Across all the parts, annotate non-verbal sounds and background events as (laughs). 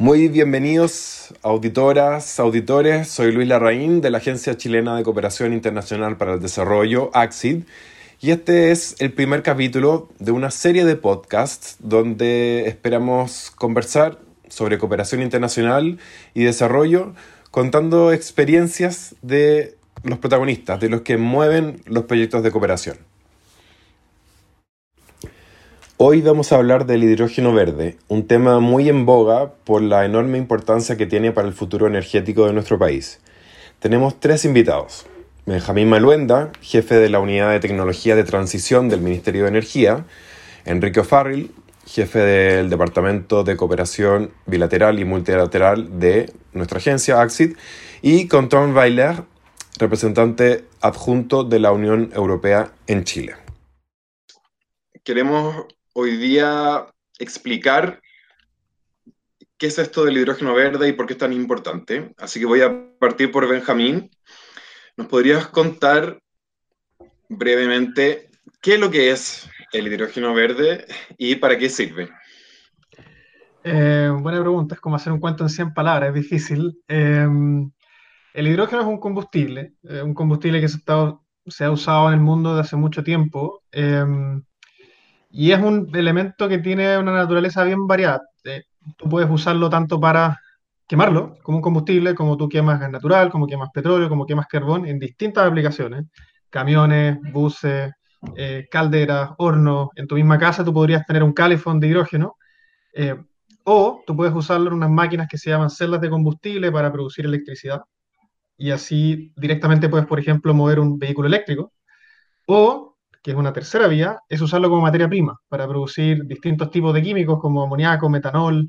Muy bienvenidos, auditoras, auditores. Soy Luis Larraín de la Agencia Chilena de Cooperación Internacional para el Desarrollo, AXID, y este es el primer capítulo de una serie de podcasts donde esperamos conversar sobre cooperación internacional y desarrollo, contando experiencias de los protagonistas, de los que mueven los proyectos de cooperación. Hoy vamos a hablar del hidrógeno verde, un tema muy en boga por la enorme importancia que tiene para el futuro energético de nuestro país. Tenemos tres invitados. Benjamín Maluenda, jefe de la Unidad de Tecnología de Transición del Ministerio de Energía, Enrique O'Farrill, jefe del Departamento de Cooperación Bilateral y Multilateral de nuestra agencia AXID, y Conton Weiler, representante adjunto de la Unión Europea en Chile. Queremos hoy día explicar qué es esto del hidrógeno verde y por qué es tan importante. Así que voy a partir por Benjamín. ¿Nos podrías contar brevemente qué es lo que es el hidrógeno verde y para qué sirve? Eh, buena pregunta, es como hacer un cuento en 100 palabras, es difícil. Eh, el hidrógeno es un combustible, eh, un combustible que se, se, ha usado en el mundo desde hace mucho tiempo. Y es un elemento que tiene una naturaleza bien variada. Eh, tú puedes usarlo tanto para quemarlo como un combustible, como tú quemas gas natural, como quemas petróleo, como quemas carbón en distintas aplicaciones. Camiones, buses, eh, calderas, hornos. En tu misma casa tú podrías tener un calefón de hidrógeno. Eh, o tú puedes usarlo en unas máquinas que se llaman celdas de combustible para producir electricidad. Y así directamente puedes, por ejemplo, mover un vehículo eléctrico. O que es una tercera vía, es usarlo como materia prima para producir distintos tipos de químicos como amoníaco, metanol,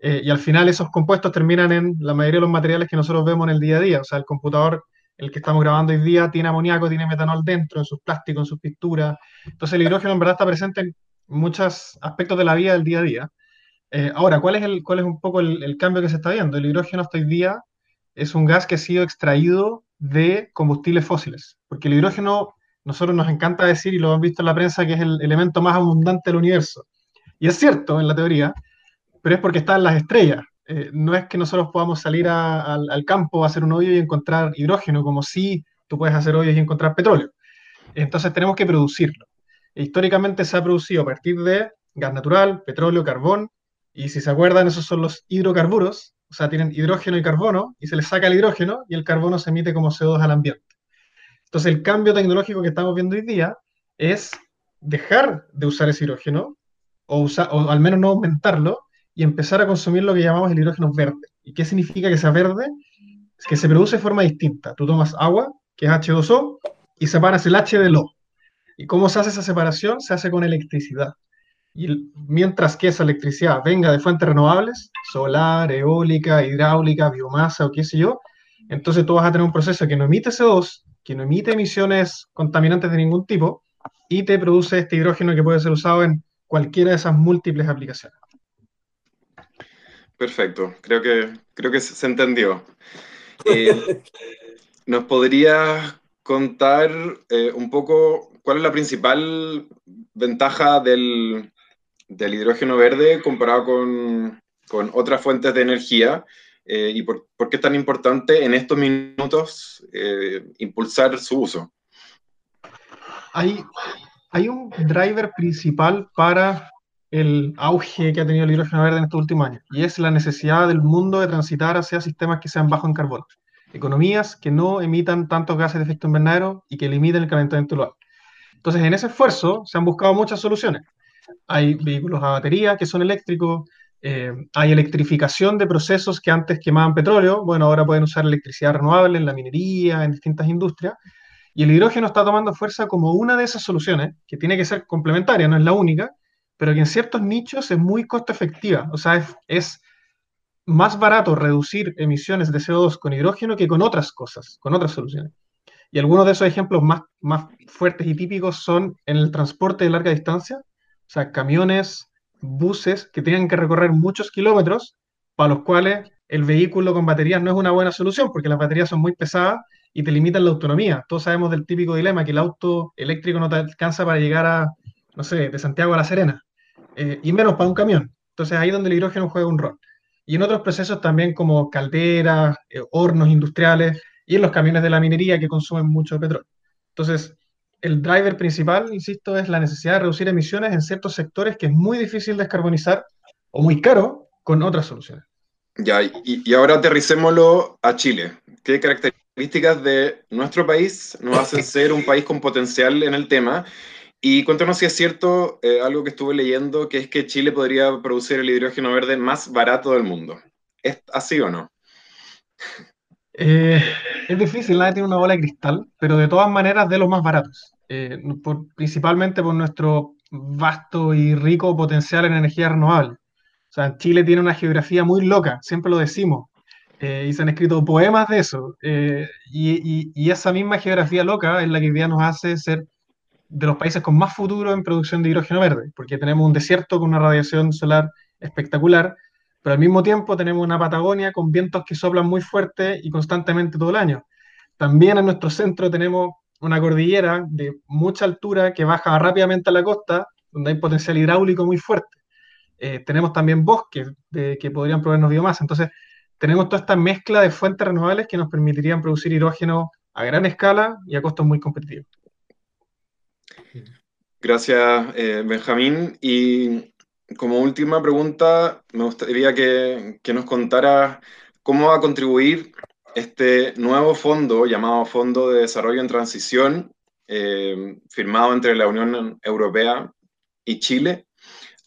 eh, y al final esos compuestos terminan en la mayoría de los materiales que nosotros vemos en el día a día. O sea, el computador, el que estamos grabando hoy día, tiene amoníaco, tiene metanol dentro, en sus plásticos, en sus pinturas. Entonces el hidrógeno en verdad está presente en muchos aspectos de la vida del día a día. Eh, ahora, ¿cuál es, el, ¿cuál es un poco el, el cambio que se está viendo? El hidrógeno hasta hoy día es un gas que ha sido extraído de combustibles fósiles, porque el hidrógeno nosotros nos encanta decir, y lo han visto en la prensa, que es el elemento más abundante del universo. Y es cierto en la teoría, pero es porque está en las estrellas. Eh, no es que nosotros podamos salir al, campo a hacer un hoyo y encontrar hidrógeno, como si tú puedes hacer hoyos y encontrar petróleo. Entonces tenemos que producirlo. E históricamente se ha producido a partir de gas natural, petróleo, carbón, y si se acuerdan, esos son los hidrocarburos, o sea, tienen hidrógeno y carbono, y se les saca el hidrógeno y el carbono se emite como CO2 al ambiente. Entonces, el cambio tecnológico que estamos viendo hoy día es dejar de usar ese hidrógeno, o, o al menos no aumentarlo, y empezar a consumir lo que llamamos el hidrógeno verde. ¿Y qué significa que sea verde? Es que se produce de forma distinta. Tú tomas agua, que es H2O, y separas el H del O. ¿Y cómo se hace esa separación? Se hace con electricidad. Y mientras que esa electricidad venga de fuentes renovables, solar, eólica, hidráulica, biomasa o qué sé yo, entonces tú vas a tener un proceso que no emite CO2, que no emite emisiones contaminantes de ningún tipo y te produce este hidrógeno que puede ser usado en cualquiera de esas múltiples aplicaciones. Perfecto, creo que, creo que se entendió. (laughs) Eh, ¿Nos podrías contar eh, un poco cuál es la principal ventaja del, del hidrógeno verde comparado con, con otras fuentes de energía? Eh, y por, qué es tan importante en estos minutos eh, impulsar su uso. Hay, hay un driver principal para el auge que ha tenido el hidrógeno verde en estos últimos años, y es la necesidad del mundo de transitar hacia sistemas que sean bajos en carbono, economías que no emitan tantos gases de efecto invernadero y que limiten el calentamiento global. Entonces, en ese esfuerzo se han buscado muchas soluciones. Hay vehículos a batería que son eléctricos, eh, hay electrificación de procesos que antes quemaban petróleo, bueno, ahora pueden usar electricidad renovable en la minería, en distintas industrias, y el hidrógeno está tomando fuerza como una de esas soluciones, que tiene que ser complementaria, no es la única, pero que en ciertos nichos es muy costo efectiva, o sea, es, más barato reducir emisiones de CO2 con hidrógeno que con otras cosas, con otras soluciones. Y algunos de esos ejemplos más, más fuertes y típicos son en el transporte de larga distancia, o sea, camiones, buses que tienen que recorrer muchos kilómetros, para los cuales el vehículo con baterías no es una buena solución, porque las baterías son muy pesadas y te limitan la autonomía. Todos sabemos del típico dilema que el auto eléctrico no te alcanza para llegar a, no sé, de Santiago a La Serena, eh, y menos para un camión. Entonces ahí es donde el hidrógeno juega un rol. y en otros procesos también como calderas, eh, hornos industriales y en los camiones de la minería que consumen mucho petróleo. Entonces, el driver principal, insisto, es la necesidad de reducir emisiones en ciertos sectores que es muy difícil descarbonizar o muy caro con otras soluciones. Ya, y, y ahora aterricémoslo a Chile. ¿Qué características de nuestro país nos hacen (laughs) ser un país con potencial en el tema? Y cuéntanos si es cierto eh, algo que estuve leyendo, que es que Chile podría producir el hidrógeno verde más barato del mundo. ¿Es así o no? Eh, es difícil, nadie tiene una bola de cristal, pero de todas maneras de los más baratos, eh, principalmente por nuestro vasto y rico potencial en energía renovable. O sea, Chile tiene una geografía muy loca, siempre lo decimos, y se han escrito poemas de eso, y, y, esa misma geografía loca es la que hoy día nos hace ser de los países con más futuro en producción de hidrógeno verde, porque tenemos un desierto con una radiación solar espectacular, pero al mismo tiempo tenemos una Patagonia con vientos que soplan muy fuerte y constantemente todo el año. También en nuestro centro tenemos una cordillera de mucha altura que baja rápidamente a la costa, donde hay potencial hidráulico muy fuerte. Eh, tenemos también bosques que podrían proveernos biomasa. Entonces, tenemos toda esta mezcla de fuentes renovables que nos permitirían producir hidrógeno a gran escala y a costos muy competitivos. Gracias, eh, Benjamín. Y como última pregunta, me gustaría que, nos contara cómo va a contribuir este nuevo fondo llamado Fondo de Desarrollo en Transición, eh, firmado entre la Unión Europea y Chile,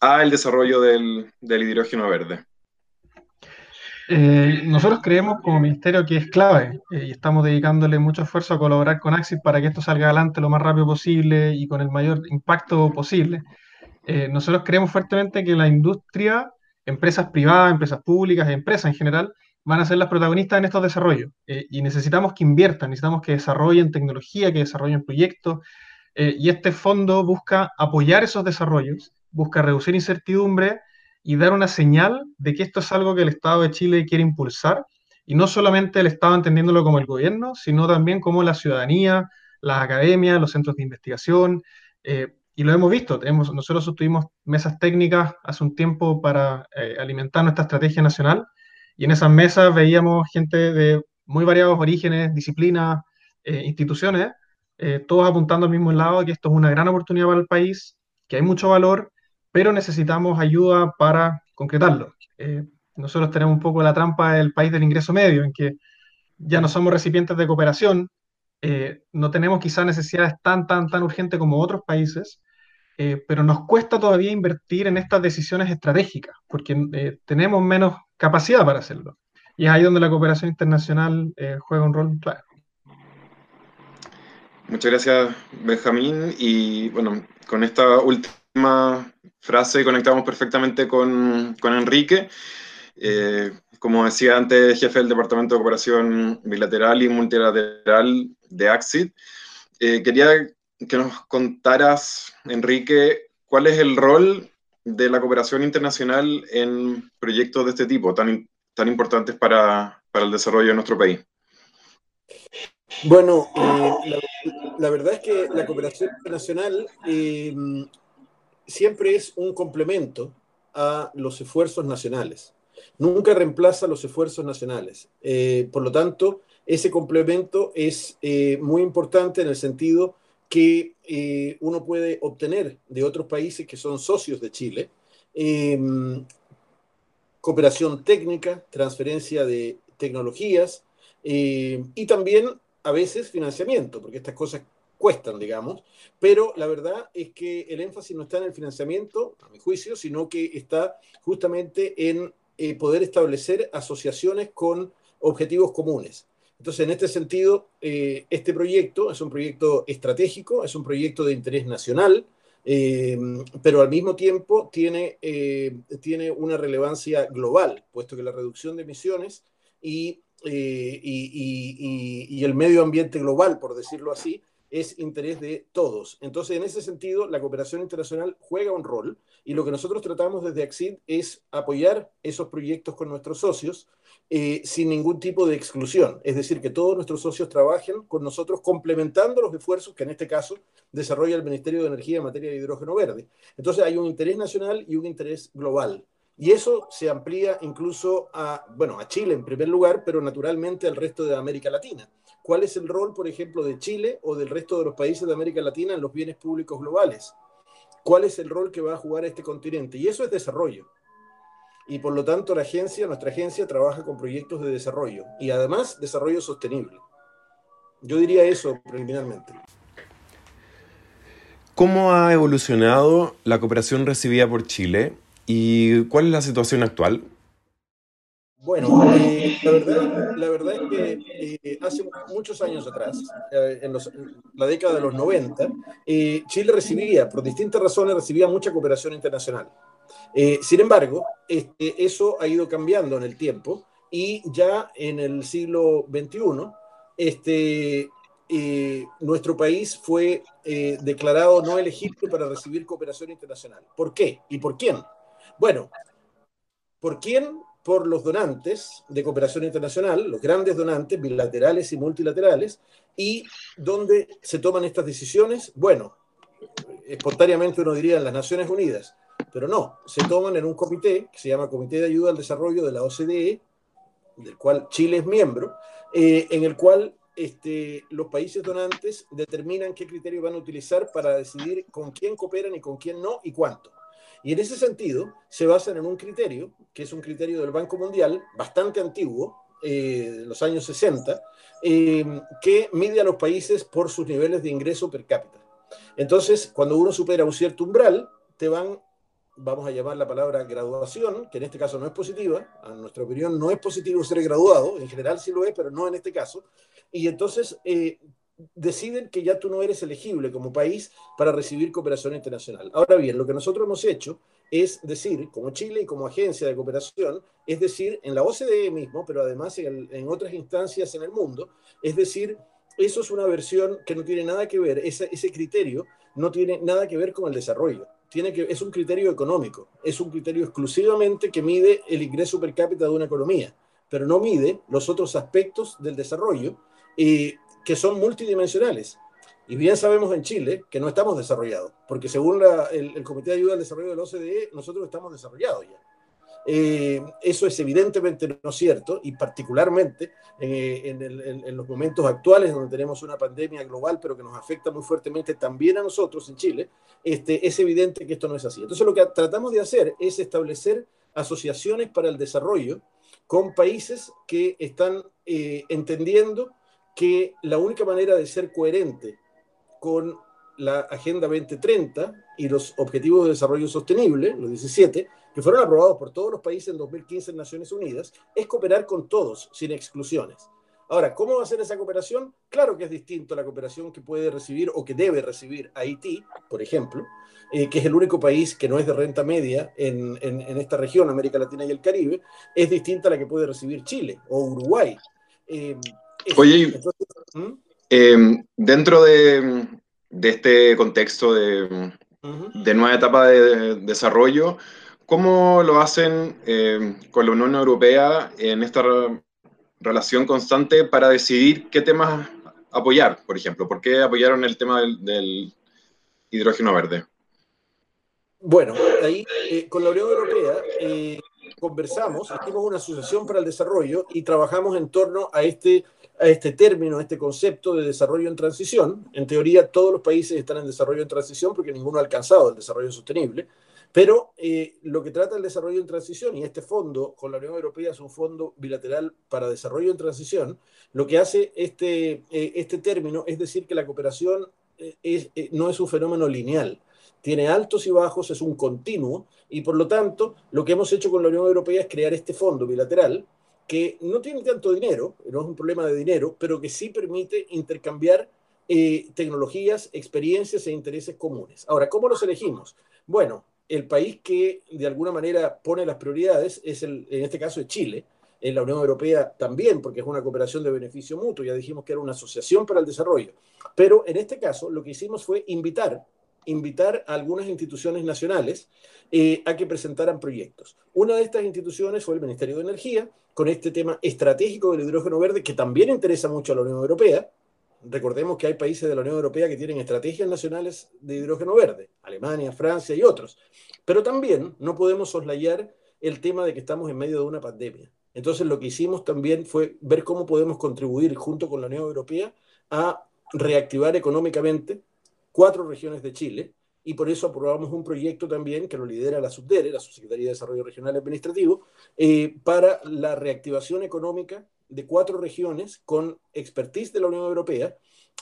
al desarrollo del hidrógeno verde. Eh, nosotros creemos como ministerio que es clave eh, y estamos dedicándole mucho esfuerzo a colaborar con Axis para que esto salga adelante lo más rápido posible y con el mayor impacto posible. Nosotros creemos fuertemente que la industria, empresas privadas, empresas públicas, empresas en general, van a ser las protagonistas en estos desarrollos y necesitamos que inviertan, necesitamos que desarrollen tecnología, que desarrollen proyectos y este fondo busca apoyar esos desarrollos, busca reducir incertidumbre y dar una señal de que esto es algo que el Estado de Chile quiere impulsar, y no solamente el Estado entendiéndolo como el gobierno, sino también como la ciudadanía, las academias, los centros de investigación, eh, y lo hemos visto, tenemos, nosotros sostuvimos mesas técnicas hace un tiempo para eh, alimentar nuestra estrategia nacional, y en esas mesas veíamos gente de muy variados orígenes, disciplinas, eh, instituciones, todos apuntando al mismo lado, que esto es una gran oportunidad para el país, que hay mucho valor, pero necesitamos ayuda para concretarlo. Eh, nosotros tenemos un poco la trampa del país del ingreso medio, en que ya no somos recipientes de cooperación, eh, no tenemos quizás necesidades tan, tan, tan urgentes como otros países, eh, pero nos cuesta todavía invertir en estas decisiones estratégicas, porque tenemos menos capacidad para hacerlo. Y es ahí donde la cooperación internacional juega un rol clave. Muchas gracias, Benjamín. Y bueno, con esta última frase conectamos perfectamente con, con Enrique. Eh, como decía antes, jefe del Departamento de Cooperación Bilateral y Multilateral de AXID. Eh, quería que nos contaras, Enrique, cuál es el rol de la cooperación internacional en proyectos de este tipo, tan, tan importantes para, para el desarrollo de nuestro país. Bueno, eh, la, verdad es que la cooperación internacional siempre es un complemento a los esfuerzos nacionales. Nunca reemplaza los esfuerzos nacionales. Eh, por lo tanto, ese complemento es eh, muy importante en el sentido que eh, uno puede obtener de otros países que son socios de Chile em, cooperación técnica, transferencia de tecnologías y también a veces financiamiento, porque estas cosas cuestan, digamos, pero la verdad es que el énfasis no está en el financiamiento, a mi juicio, sino que está justamente en eh, poder establecer asociaciones con objetivos comunes. Entonces, en este sentido, eh, este proyecto es un proyecto estratégico, es un proyecto de interés nacional, eh, pero al mismo tiempo tiene, tiene una relevancia global, puesto que la reducción de emisiones y, y, y el medio ambiente global, por decirlo así, es interés de todos. Entonces, en ese sentido, la cooperación internacional juega un rol y lo que nosotros tratamos desde AXID es apoyar esos proyectos con nuestros socios eh, sin ningún tipo de exclusión. Es decir, que todos nuestros socios trabajen con nosotros complementando los esfuerzos que en este caso desarrolla el Ministerio de Energía en materia de hidrógeno verde. Entonces, hay un interés nacional y un interés global. Y eso se amplía incluso a, bueno, a Chile en primer lugar, pero naturalmente al resto de América Latina. ¿Cuál es el rol, por ejemplo, de Chile o del resto de los países de América Latina en los bienes públicos globales? ¿Cuál es el rol que va a jugar este continente? Y eso es desarrollo. Y por lo tanto, la agencia, nuestra agencia, trabaja con proyectos de desarrollo y además desarrollo sostenible. Yo diría eso preliminarmente. ¿Cómo ha evolucionado la cooperación recibida por Chile y cuál es la situación actual? Bueno, eh, la, verdad, es que eh, hace muchos años atrás, eh, en, la década de los 90, Chile recibía, por distintas razones, recibía mucha cooperación internacional. Sin embargo, este, eso ha ido cambiando en el tiempo y ya en el siglo XXI, este, nuestro país fue declarado no elegible para recibir cooperación internacional. ¿Por qué? ¿Y por quién? Bueno, ¿por quién? Por los donantes de cooperación internacional, los grandes donantes bilaterales y multilaterales, y dónde se toman estas decisiones, bueno, espontáneamente uno diría en las Naciones Unidas, pero no, se toman en un comité que se llama Comité de Ayuda al Desarrollo de la OCDE, del cual Chile es miembro, eh, en el cual este, los países donantes determinan qué criterios van a utilizar para decidir con quién cooperan y con quién no y cuánto. Y en ese sentido, se basan en un criterio, que es un criterio del Banco Mundial, bastante antiguo, eh, de los años 60, eh, que mide a los países por sus niveles de ingreso per cápita. Entonces, cuando uno supera un cierto umbral, te van, vamos a llamar la palabra graduación, que en este caso no es positiva, a nuestra opinión no es positivo ser graduado, en general sí lo es, pero no en este caso, y entonces eh, deciden que ya tú no eres elegible como país para recibir cooperación internacional. Ahora bien, lo que nosotros hemos hecho es decir, como Chile y como agencia de cooperación, es decir, en la OCDE mismo, pero además en, otras instancias en el mundo, es decir, eso es una versión que no tiene nada que ver, ese, ese criterio no tiene nada que ver con el desarrollo. Tiene que, es un criterio económico, es un criterio exclusivamente que mide el ingreso per cápita de una economía, pero no mide los otros aspectos del desarrollo. Y que son multidimensionales. Y bien sabemos en Chile que no estamos desarrollados, porque según el, Comité de Ayuda al Desarrollo de la OCDE, nosotros estamos desarrollados ya. Eh, eso es evidentemente no cierto, y particularmente eh, en, los momentos actuales donde tenemos una pandemia global, pero que nos afecta muy fuertemente también a nosotros en Chile, este, es evidente que esto no es así. Entonces lo que tratamos de hacer es establecer asociaciones para el desarrollo con países que están eh, entendiendo que la única manera de ser coherente con la Agenda 2030 y los Objetivos de Desarrollo Sostenible, los 17, que fueron aprobados por todos los países en 2015 en Naciones Unidas, es cooperar con todos, sin exclusiones. Ahora, ¿cómo va a ser esa cooperación? Claro que es distinto a la cooperación que puede recibir o que debe recibir Haití, por ejemplo, eh, que es el único país que no es de renta media en, esta región, América Latina y el Caribe, es distinta a la que puede recibir Chile o Uruguay. Eh, Oye, ¿Mm? em, dentro de, este contexto de, nueva etapa de, desarrollo, ¿cómo lo hacen em, con la Unión Europea en esta relación constante para decidir qué temas apoyar, por ejemplo? ¿Por qué apoyaron el tema del, hidrógeno verde? Bueno, ahí eh, con la Unión Europea eh, conversamos, hicimos una asociación para el desarrollo y trabajamos en torno a este a este término, a este concepto de desarrollo en transición. En teoría, todos los países están en desarrollo en transición porque ninguno ha alcanzado el desarrollo sostenible. Pero eh, lo que trata el desarrollo en transición, y este fondo con la Unión Europea es un fondo bilateral para desarrollo en transición, lo que hace este, eh, este término es decir que la cooperación eh, no es un fenómeno lineal, tiene altos y bajos, es un continuo, y por lo tanto lo que hemos hecho con la Unión Europea es crear este fondo bilateral que no tiene tanto dinero, no es un problema de dinero, pero que sí permite intercambiar eh, tecnologías, experiencias e intereses comunes. Ahora, ¿cómo los elegimos? Bueno, el país que de alguna manera pone las prioridades es, el, en este caso, Chile. En la Unión Europea también, porque es una cooperación de beneficio mutuo, ya dijimos que era una asociación para el desarrollo. Pero en este caso, lo que hicimos fue invitar invitar a algunas instituciones nacionales eh, a que presentaran proyectos. Una de estas instituciones fue el Ministerio de Energía, con este tema estratégico del hidrógeno verde, que también interesa mucho a la Unión Europea. Recordemos que hay países de la Unión Europea que tienen estrategias nacionales de hidrógeno verde, Alemania, Francia y otros. Pero también no podemos soslayar el tema de que estamos en medio de una pandemia. Entonces lo que hicimos también fue ver cómo podemos contribuir junto con la Unión Europea a reactivar económicamente cuatro regiones de Chile y por eso aprobamos un proyecto también que lo lidera la SUBDERE, la Subsecretaría de Desarrollo Regional Administrativo, eh, para la reactivación económica de cuatro regiones con expertise de la Unión Europea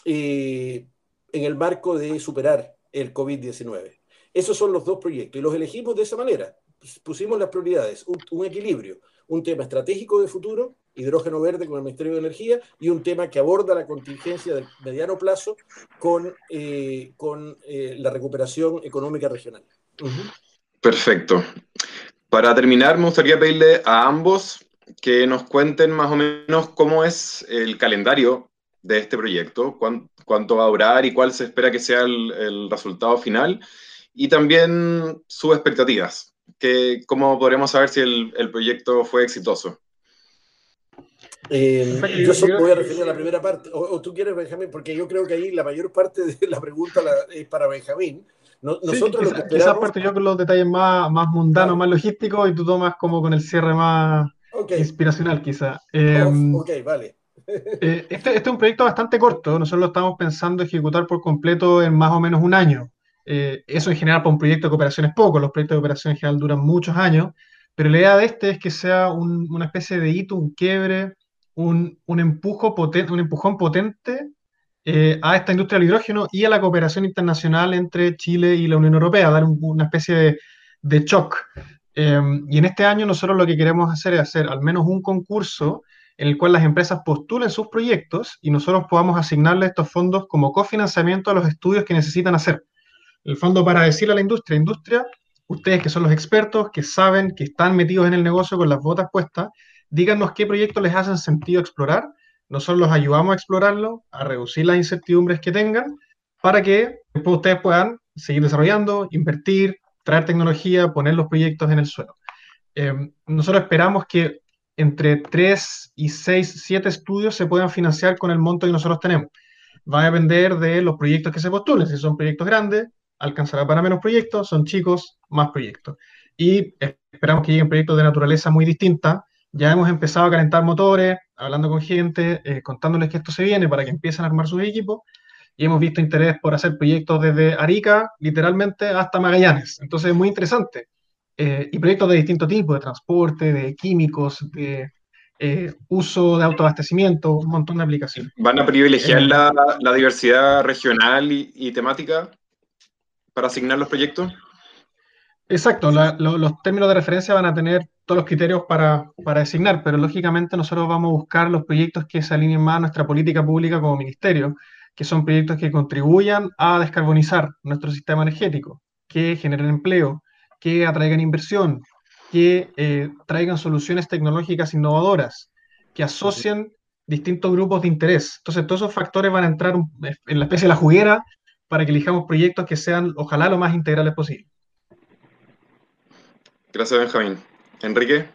eh, en el marco de superar el COVID-19. Esos son los dos proyectos y los elegimos de esa manera. Pusimos las prioridades, un equilibrio un tema estratégico de futuro, hidrógeno verde con el Ministerio de Energía, y un tema que aborda la contingencia del mediano plazo con, eh, con eh, la recuperación económica regional. Perfecto. Para terminar, me gustaría pedirle a ambos que nos cuenten más o menos cómo es el calendario de este proyecto, cuánto, va a durar y cuál se espera que sea el, el resultado final, y también sus expectativas que, ¿cómo podremos saber si el, proyecto fue exitoso? Eh, yo solo voy a referir a la primera parte, o, tú quieres, Benjamín, porque yo creo que ahí la mayor parte de la pregunta es para Benjamín. nosotros lo que esa parte yo con los detalles más, más mundanos, más logísticos, y tú tomas como con el cierre más inspiracional, quizá. Em, ok, vale. Eh, este, este, es un proyecto bastante corto, nosotros lo estamos pensando ejecutar por completo en más o menos un año. Eh, eso en general para un proyecto de cooperación es poco, los proyectos de cooperación en general duran muchos años, pero la idea de este es que sea una especie de hito, un quiebre, un, un, empujo potente, un empujón potente eh, a esta industria del hidrógeno y a la cooperación internacional entre Chile y la Unión Europea, dar una especie de, de shock. Em, y en este año nosotros lo que queremos hacer es hacer al menos un concurso en el cual las empresas postulen sus proyectos y nosotros podamos asignarle estos fondos como cofinanciamiento a los estudios que necesitan hacer el fondo para decirle a la industria, industria, ustedes que son los expertos, que saben, que están metidos en el negocio con las botas puestas, díganos qué proyectos les hacen sentido explorar. Nosotros los ayudamos a explorarlo, a reducir las incertidumbres que tengan, para que después ustedes puedan seguir desarrollando, invertir, traer tecnología, poner los proyectos en el suelo. Em, nosotros esperamos que entre 3 y 6, 7 estudios se puedan financiar con el monto que nosotros tenemos. Va a depender de los proyectos que se postulen. Si son proyectos grandes, alcanzará para menos proyectos, son chicos, más proyectos. Y esperamos que lleguen proyectos de naturaleza muy distinta. Ya hemos empezado a calentar motores, hablando con gente, eh, contándoles que esto se viene para que empiecen a armar sus equipos. Y hemos visto interés por hacer proyectos desde Arica, literalmente, hasta Magallanes. Entonces es muy interesante. Eh, y proyectos de distinto tipo, de transporte, de químicos, de eh, uso de autoabastecimiento, un montón de aplicaciones. ¿Van a privilegiar la, la, diversidad regional y, y temática? para asignar los proyectos? Exacto, los términos de referencia van a tener todos los criterios para, para, designar, pero lógicamente nosotros vamos a buscar los proyectos que se alineen más a nuestra política pública como ministerio, que son proyectos que contribuyan a descarbonizar nuestro sistema energético, que generen empleo, que atraigan inversión, que eh, traigan soluciones tecnológicas innovadoras, que asocien distintos grupos de interés. Entonces, todos esos factores van a entrar en la especie de la juguera para que elijamos proyectos que sean, ojalá, lo más integrales posible. Gracias, Benjamín. Enrique.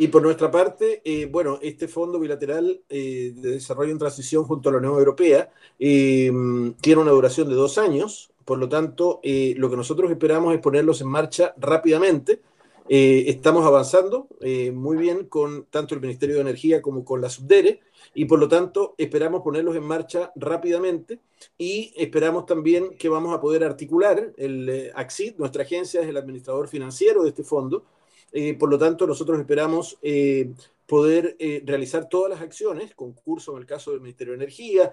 Y por nuestra parte, eh, bueno, este fondo bilateral eh, de desarrollo en transición junto a la Unión Europea eh, tiene una duración de dos años, por lo tanto, lo que nosotros esperamos es ponerlos en marcha rápidamente. estamos avanzando muy bien con tanto el Ministerio de Energía como con la Subdere y por lo tanto esperamos ponerlos en marcha rápidamente y esperamos también que vamos a poder articular el eh, AXID, nuestra agencia es el administrador financiero de este fondo, eh, por lo tanto nosotros esperamos eh, poder realizar todas las acciones, concurso en el caso del Ministerio de Energía,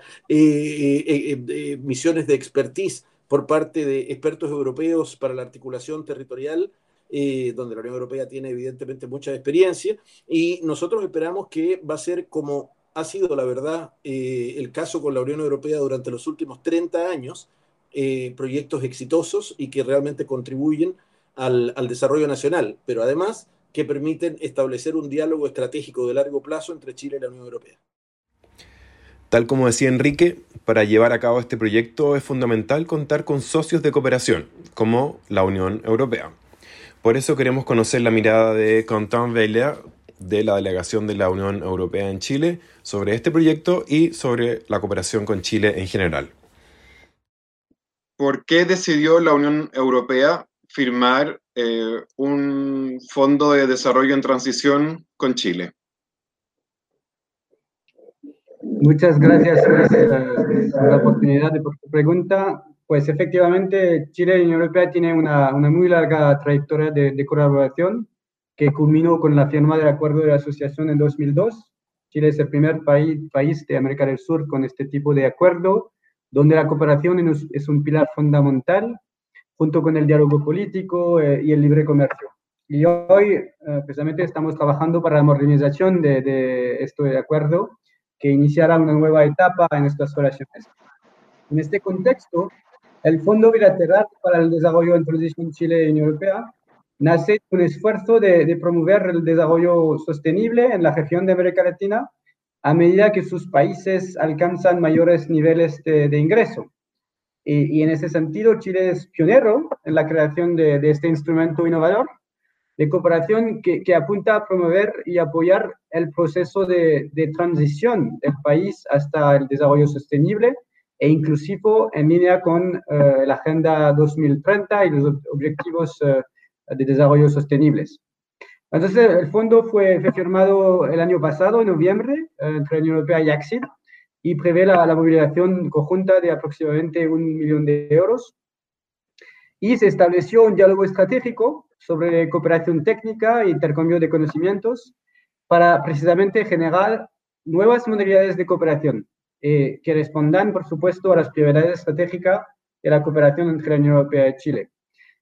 misiones de expertise por parte de expertos europeos para la articulación territorial donde la Unión Europea tiene evidentemente mucha experiencia, y nosotros esperamos que va a ser como ha sido, la verdad, eh, el caso con la Unión Europea durante los últimos 30 años, eh, proyectos exitosos y que realmente contribuyen al, desarrollo nacional, pero además que permiten establecer un diálogo estratégico de largo plazo entre Chile y la Unión Europea. Tal como decía Enrique, para llevar a cabo este proyecto es fundamental contar con socios de cooperación, como la Unión Europea. Por eso queremos conocer la mirada de Quentin Weiler, de la delegación de la Unión Europea en Chile sobre este proyecto y sobre la cooperación con Chile en general. ¿Por qué decidió la Unión Europea firmar eh, un fondo de desarrollo en transición con Chile? Muchas gracias por la oportunidad de por tu pregunta. Pues efectivamente, Chile y Unión Europea tienen una, una muy larga trayectoria de, de, colaboración que culminó con la firma del acuerdo de asociación en 2002. Chile es el primer país, país de América del Sur con este tipo de acuerdo, donde la cooperación es un pilar fundamental junto con el diálogo político eh, y el libre comercio. Y hoy, eh, precisamente, estamos trabajando para la modernización de, de este acuerdo que iniciará una nueva etapa en estas relaciones. En este contexto, el Fondo Bilateral para el Desarrollo en Transición Chile y Unión Europea nace un esfuerzo de, de, promover el desarrollo sostenible en la región de América Latina a medida que sus países alcanzan mayores niveles de, de ingreso. Y, y, en ese sentido, Chile es pionero en la creación de, de este instrumento innovador de cooperación que, que, apunta a promover y apoyar el proceso de, de, transición del país hasta el desarrollo sostenible e inclusivo en línea con uh, la Agenda 2030 y los objetivos uh, de desarrollo sostenibles. Entonces, el fondo fue, fue, firmado el año pasado, en noviembre, uh, entre la Unión Europea y AXID, y prevé la, la movilización conjunta de aproximadamente un millón de euros. Y se estableció un diálogo estratégico sobre cooperación técnica e intercambio de conocimientos para precisamente generar nuevas modalidades de cooperación eh, que respondan, por supuesto, a las prioridades estratégicas de la cooperación entre la Unión Europea y Chile.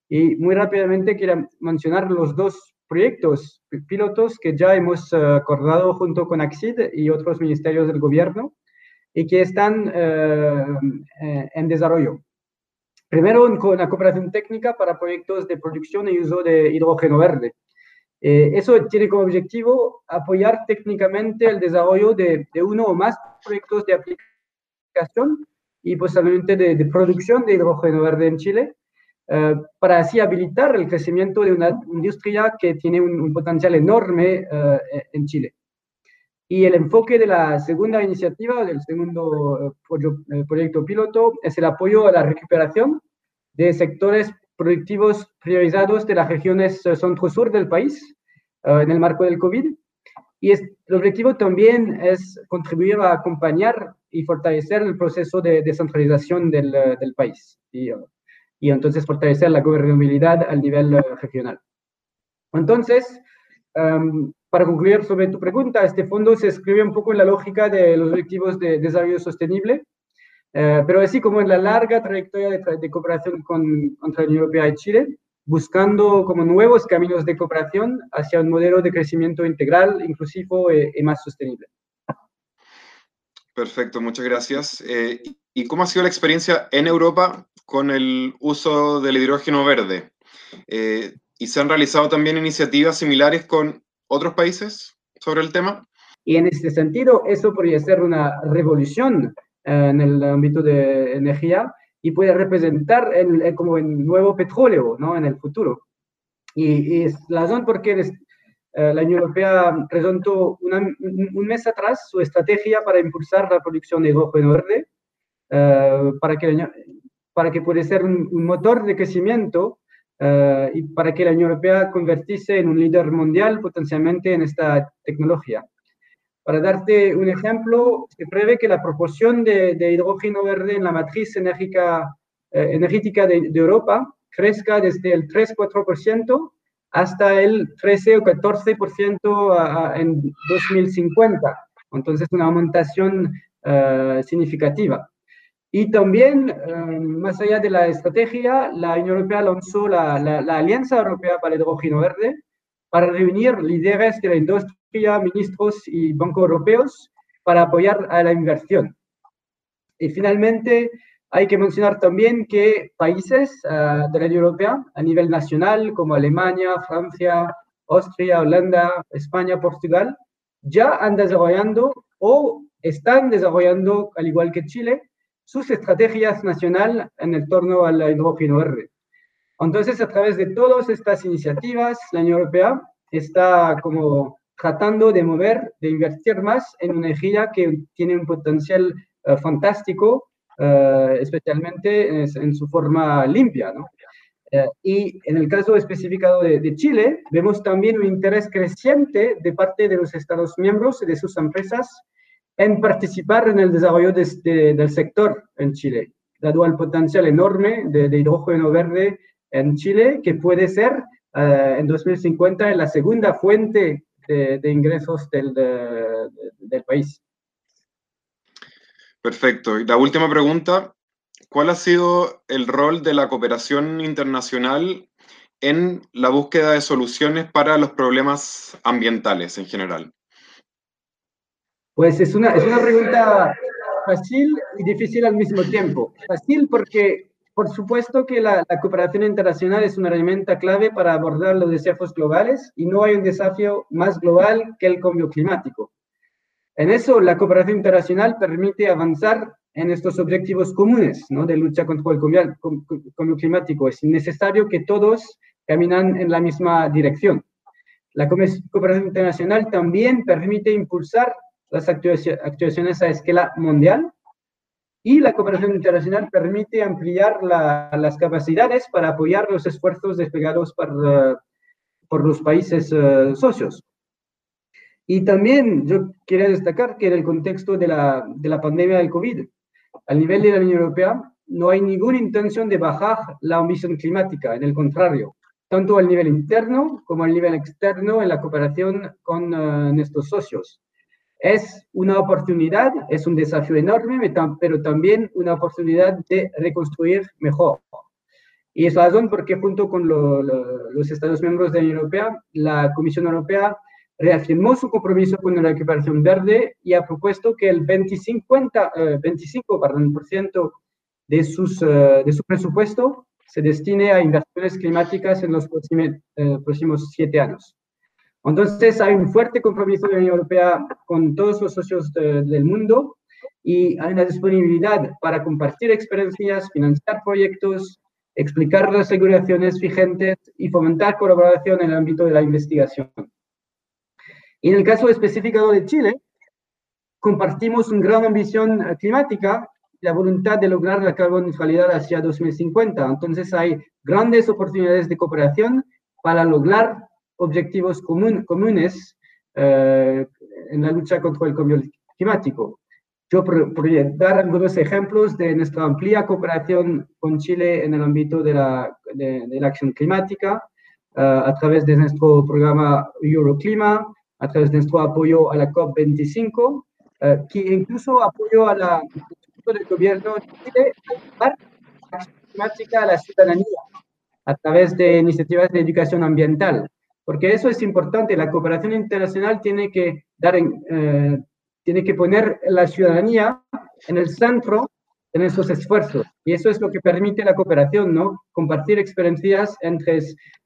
Y muy rápidamente quiero mencionar los dos proyectos pilotos que ya hemos uh, acordado junto con AXID y otros ministerios del gobierno y que están uh, en desarrollo. Primero, la cooperación técnica para proyectos de producción y uso de hidrógeno verde. Eh, eso tiene como objetivo apoyar técnicamente el desarrollo de, de, uno o más proyectos de aplicación y posiblemente de, de producción de hidrógeno verde en Chile, eh, para así habilitar el crecimiento de una industria que tiene un, potencial enorme eh, en Chile. Y el enfoque de la segunda iniciativa, del segundo eh, proyecto piloto, es el apoyo a la recuperación de sectores productivos priorizados de las regiones eh, centro-sur del país en el marco del COVID. Y el objetivo también es contribuir a acompañar y fortalecer el proceso de descentralización del, del país y, y, entonces fortalecer la gobernabilidad al nivel regional. Entonces, um, para concluir sobre tu pregunta, este fondo se escribe un poco en la lógica de los objetivos de desarrollo sostenible, eh, pero así como en la larga trayectoria de, de cooperación con, la Unión Europea y Chile, buscando como nuevos caminos de cooperación hacia un modelo de crecimiento integral, inclusivo y, y más sostenible. Perfecto, muchas gracias. Eh, ¿Y cómo ha sido la experiencia en Europa con el uso del hidrógeno verde? Eh, ¿Y se han realizado también iniciativas similares con otros países sobre el tema? Y en este sentido, eso podría ser una revolución eh, en el ámbito de energía y puede representar el, el, como el nuevo petróleo ¿no? en el futuro. Y, y es la razón por qué eh, la Unión Europea presentó una, un mes atrás su estrategia para impulsar la producción de hidrógeno verde, eh, para, que, para que pueda ser un, un motor de crecimiento Uh, y para que la Unión Europea convertirse en un líder mundial potencialmente en esta tecnología. Para darte un ejemplo, se prevé que la proporción de, de hidrógeno verde en la matriz enérgica, eh, energética de, de, Europa crezca desde el 3-4% hasta el 13 o 14% a, a, en 2050. Entonces, una aumentación uh, significativa. Y también, eh, más allá de la estrategia, la Unión Europea lanzó la, la, la, Alianza Europea para el Hidrógeno Verde para reunir líderes de la industria, ministros y bancos europeos para apoyar a la inversión. Y finalmente, hay que mencionar también que países uh, de la Unión Europea a nivel nacional, como Alemania, Francia, Austria, Holanda, España, Portugal, ya han desarrollando o están desarrollando, al igual que Chile, sus estrategias nacionales en el torno al hidrógeno verde. Entonces, a través de todas estas iniciativas, la Unión Europea está como tratando de mover, de invertir más en una energía que tiene un potencial uh, fantástico, uh, especialmente en, en, su forma limpia. ¿no? Eh, y en el caso especificado de, Chile, vemos también un interés creciente de parte de los Estados miembros y de sus empresas en participar en el desarrollo del sector en Chile, dado el potencial enorme de, hidrógeno verde en Chile, que puede ser eh, en 2050 la segunda fuente de, ingresos del, del país. Perfecto. Y la última pregunta, ¿cuál ha sido el rol de la cooperación internacional en la búsqueda de soluciones para los problemas ambientales en general? Pues es una, es una pregunta fácil y difícil al mismo tiempo. Fácil porque, por supuesto, que la, cooperación internacional es una herramienta clave para abordar los desafíos globales y no hay un desafío más global que el cambio climático. En eso, la cooperación internacional permite avanzar en estos objetivos comunes ¿no? de lucha contra el cambio climático. Es necesario que todos caminan en la misma dirección. La cooperación internacional también permite impulsar las actuaciones a escala mundial y la cooperación internacional permite ampliar las capacidades para apoyar los esfuerzos desplegados por, por los países eh, socios. Y también yo quería destacar que en el contexto de la, de la pandemia del COVID, al nivel de la Unión Europea, no hay ninguna intención de bajar la ambición climática, en el contrario, tanto al nivel interno como al nivel externo en la cooperación con uh, nuestros socios. Es una oportunidad, es un desafío enorme, pero también una oportunidad de reconstruir mejor. Y es la razón por qué junto con los Estados miembros de la Unión Europea, la Comisión Europea reafirmó su compromiso con la recuperación verde y ha propuesto que el 25, 25 perdón, por ciento de, sus, eh, de su presupuesto se destine a inversiones climáticas en los eh, próximos siete años. Entonces, hay un fuerte compromiso de la Unión Europea con todos los socios del mundo y hay una disponibilidad para compartir experiencias, financiar proyectos, explicar las regulaciones vigentes y fomentar colaboración en el ámbito de la investigación. Y en el caso específico de Chile, compartimos una gran ambición eh, climática y la voluntad de lograr la carboneutralidad hacia 2050. Entonces hay grandes oportunidades de cooperación para lograr objetivos comunes eh, en la lucha contra el cambio climático. Yo podría dar algunos ejemplos de nuestra amplia cooperación con Chile en el ámbito de la, de, acción climática, eh, a través de nuestro programa Euroclima, a través de nuestro apoyo a la COP25, eh, que incluso apoyo a la del gobierno de Chile a la climática a la ciudadanía a través de iniciativas de educación ambiental, porque eso es importante. La cooperación internacional tiene que dar, eh, tiene que poner la ciudadanía en el centro en esos esfuerzos. Y eso es lo que permite la cooperación, ¿no? Compartir experiencias entre,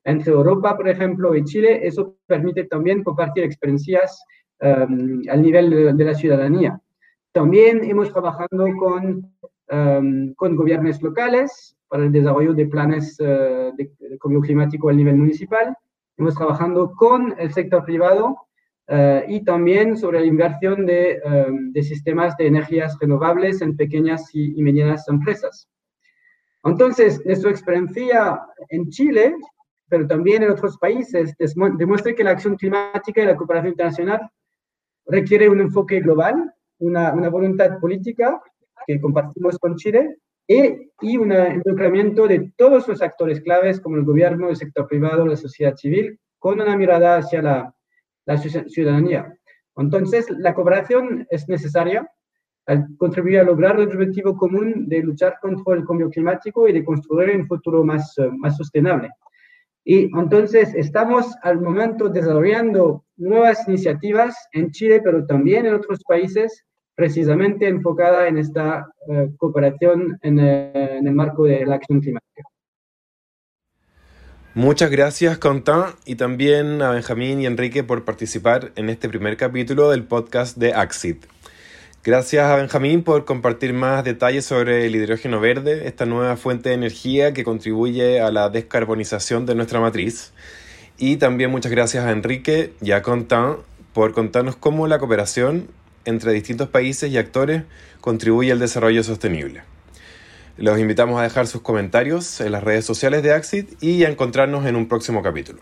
entre Europa, por ejemplo, y Chile, eso permite también compartir experiencias um, al nivel de, la ciudadanía. También hemos trabajado con, um, con gobiernos locales para el desarrollo de planes uh, de, de cambio climático a nivel municipal. Hemos trabajado con el sector privado eh, y también sobre la inversión de, eh, de, sistemas de energías renovables en pequeñas y, medianas empresas. Entonces, nuestra experiencia en Chile, pero también en otros países, demuestra que la acción climática y la cooperación internacional requiere un enfoque global, una voluntad política que compartimos con Chile y, y un involucramiento de todos los actores claves como el gobierno, el sector privado, la sociedad civil, con una mirada hacia la la ciudadanía. Entonces, la cooperación es necesaria al contribuir a lograr el objetivo común de luchar contra el cambio climático y de construir un futuro más, más sostenible. Y entonces estamos al momento desarrollando nuevas iniciativas en Chile, pero también en otros países, precisamente enfocada en esta eh, cooperación en, eh, en el marco de la acción climática. Muchas gracias, Quentin, y también a Benjamín y Enrique por participar en este primer capítulo del podcast de Axit. Gracias a Benjamín por compartir más detalles sobre el hidrógeno verde, esta nueva fuente de energía que contribuye a la descarbonización de nuestra matriz. Y también muchas gracias a Enrique y a Quentin por contarnos cómo la cooperación entre distintos países y actores contribuye al desarrollo sostenible. Los invitamos a dejar sus comentarios en las redes sociales de Axit y a encontrarnos en un próximo capítulo.